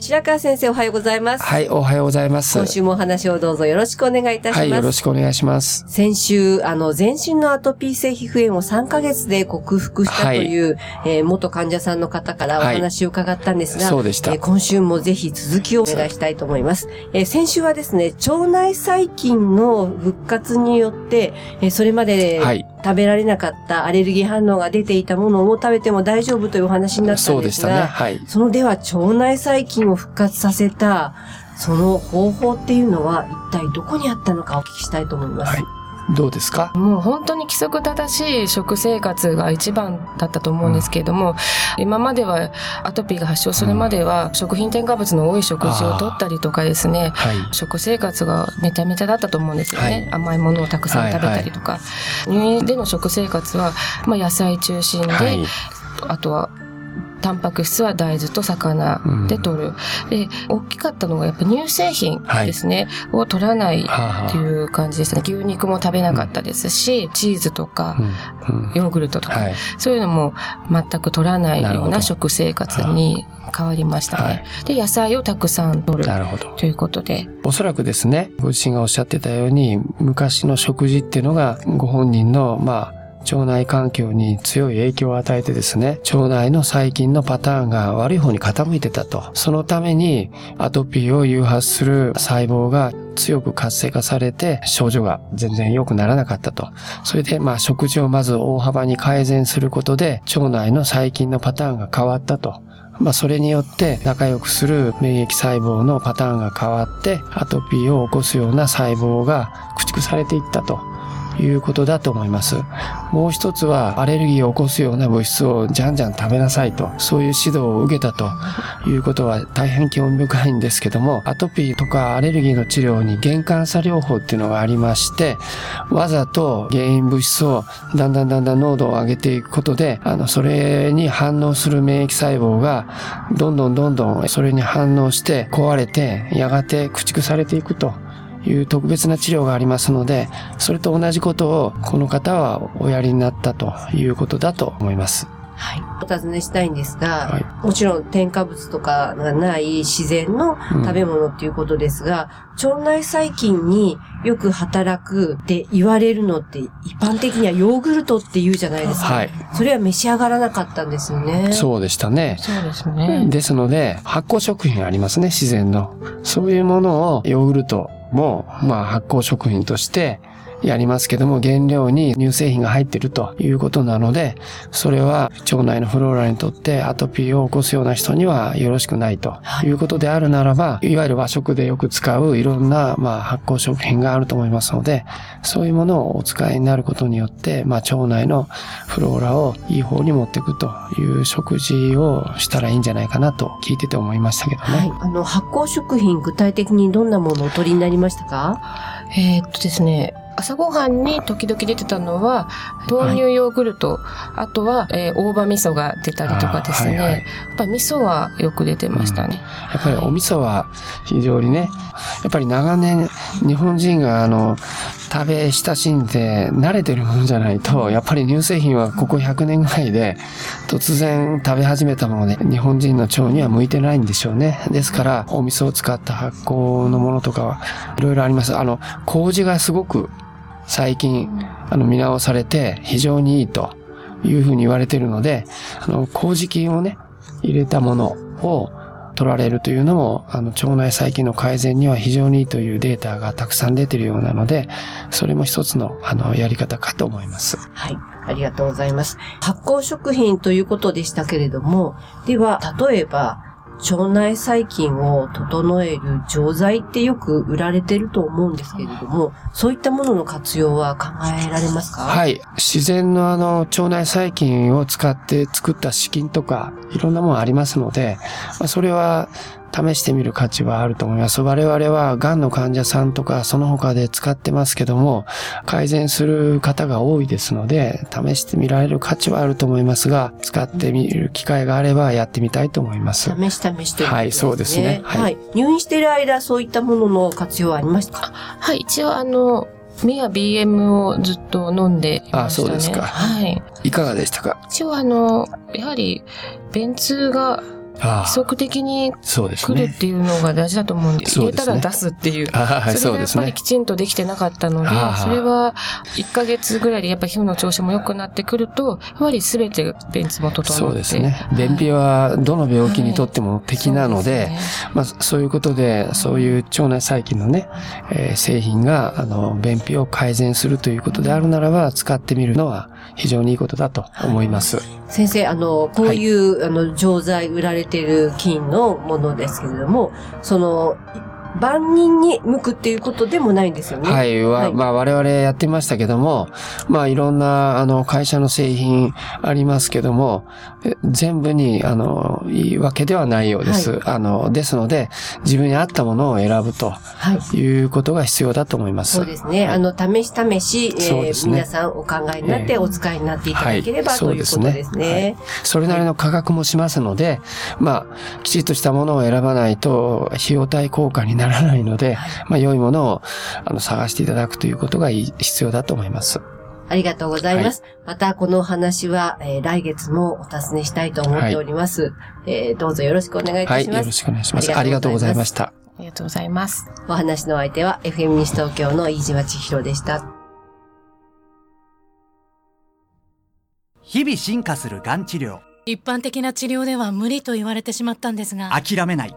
白川先生おはようございますはい、おはようございます。今週もお話をどうぞよろしくお願いいたします、はい、よろしくお願いします。先週、あの、全身のアトピー性皮膚炎を3ヶ月で克服したという、えー元患者さんの方からお話を伺ったんですが、そうでしたえー今週もぜひ続きをお願いしたいと思います。えー先週はですね、腸内細菌の復活によって、えーそれまではい食べられなかったアレルギー反応が出ていたものを食べても大丈夫というお話になったそんでが、うですしたね。はい。そのでは腸内細菌を復活させた、その方法っていうのは一体どこにあったのかお聞きしたいと思います。はいどうですか？もう本当に規則正しい食生活が一番だったと思うんですけれども、今まではアトピーが発症するまでは食品添加物の多い食事をとったりとかですね、はい。食生活がめちゃめちゃだったと思うんですよね。はい甘いものをたくさん食べたりとか。入院での食生活は、まあ、野菜中心で、はい。あとは、タンパク質は大豆と魚で取る。で、大きかったのがやっぱ乳製品ですね、を取らないはあっていう感じですね。牛肉も食べなかったですし、チーズとか、うん。うん。ヨーグルトとか、はい。そういうのも全く取らないような食生活に変わりましたね。はい。で、野菜をたくさん取るなるほど。ということで、おそらくですね、ご自身がおっしゃってたように、昔の食事っていうのが、ご本人の、まあ、腸内環境に強い影響を与えてですね、腸内の細菌のパターンが悪い方に傾いてたと。そのために、アトピーを誘発する細胞が強く活性化されて、症状が全然良くならなかったと。それで、まあ、食事をまず大幅に改善することで、腸内の細菌のパターンが変わったと。まあ、それによって仲良くする免疫細胞のパターンが変わって、アトピーを起こすような細胞が駆逐されていったと。いうことだと思います。もう一つは、アレルギーを起こすような物質をじゃんじゃん食べなさいと、そういう指導を受けたということは大変興味深いんですけども、アトピーとかアレルギーの治療に原幹差療法っていうのがありまして、わざと原因物質をだんだんだんだん濃度を上げていくことで、あの、それに反応する免疫細胞が、どんどんどんどんそれに反応して壊れて、やがて駆逐されていくと。いう特別な治療がありますので、それと同じことをこの方はおやりになったということだと思います。はい。お尋ねしたいんですが、はいもちろん添加物とかがない自然の食べ物っていうことですが、腸内細菌によく働くって言われるのって一般的にはヨーグルトって言うじゃないですか。はい。それは召し上がらなかったんですよね。そうでしたね。そうですね。ですので、発酵食品ありますね、自然の。そういうものをヨーグルトも、まあ発酵食品としてやりますけども、原料に乳製品が入っているということなので、それは腸内のフローラにとってアトピーを起こすような人にはよろしくないということであるならば、いわゆる和食でよく使ういろんな、まあ、発酵食品があると思いますので、そういうものをお使いになることによって、まあ、腸内のフローラをいい方に持っていくという食事をしたらいいんじゃないかなと聞いてて思いましたけどね。はい。あの、発酵食品、具体的にどんなものをお取りになりましたか？えーっとですね、朝ごはんに時々出てたのは、豆乳ヨーグルト、あとは、えー大葉味噌が出たりとかですね。はいはいやっぱ味噌はよく出てましたね。やっぱりお味噌は非常にね、やっぱり長年日本人があの、食べ親しんで慣れてるものじゃないと、やっぱり乳製品はここ100年ぐらいで突然食べ始めたもので日本人の腸には向いてないんでしょうね。ですからお味噌を使った発酵のものとかはいろいろあります。あの、麹がすごく最近あの見直されて非常にいいというふうに言われているので、あの、麹菌をね、入れたものを取られるというのも、あの、腸内細菌の改善には非常にいいというデータがたくさん出ているようなので、それも一つの、あの、やり方かと思います。はい。ありがとうございます。発酵食品ということでしたけれども、では、例えば、腸内細菌を整える錠剤ってよく売られてると思うんですけれども、そういったものの活用は考えられますか？はい。自然のあの、腸内細菌を使って作った資金とか、いろんなものありますので、まあ、それは試してみる価値はあると思います。我々は癌の患者さんとかその他で使ってますけども、改善する方が多いですので、試してみられる価値はあると思いますが、使ってみる機会があればやってみたいと思います。試し試しということですね。はいそうですねは。はいい入院している間、そういったものの活用はありました？かはい、一応あの、目や BM をずっと飲んでいましたね。あそうですかはい。いかがでしたか？一応あの、やはり、便通があ規則的にそうですね。来るっていうのが大事だと思うんで、そうですね入れたら出すっていう。あはい、それがやっそうですね。ぱりきちんとできてなかったのであ、それは1ヶ月ぐらいでやっぱり皮膚の調子も良くなってくると、やはり全て便通も整って。そうですね。便秘はどの病気にとっても敵なので、まあ、そういうことで、そういう腸内細菌のね、えー製品が、あの、便秘を改善するということであるならば、使ってみるのは非常にいいことだと思います。先生、あの、こういう、あの、錠剤売られてる菌のものですけれども、その、万人に向くっていうことでもないんですよね。はい。は、はいまあ我々やってましたけども、まあいろんな、あの、会社の製品ありますけども、え全部に、あの、いいわけではないようです。あの、ですので、自分に合ったものを選ぶとはい。いうことが必要だと思います。そうですね。あの、試し試し、えーね皆さんお考えになってええお使いになっていただければ、はいということですね。それなりの価格もしますので、まあ、きちっとしたものを選ばないと、費用対効果にならないので、まあ、良いものを、あの、探していただくということがいい必要だと思います。ありがとうございます。また、このお話は、えー来月もお尋ねしたいと思っております。えーどうぞよろしくお願いいはい、たします。よろしくお願いします。ありがとうございました。ありがとうございます。お話の相手は FM 西東京の飯島千尋でした。日々進化するがん治療一般的な治療では無理と言われてしまったんですが諦めない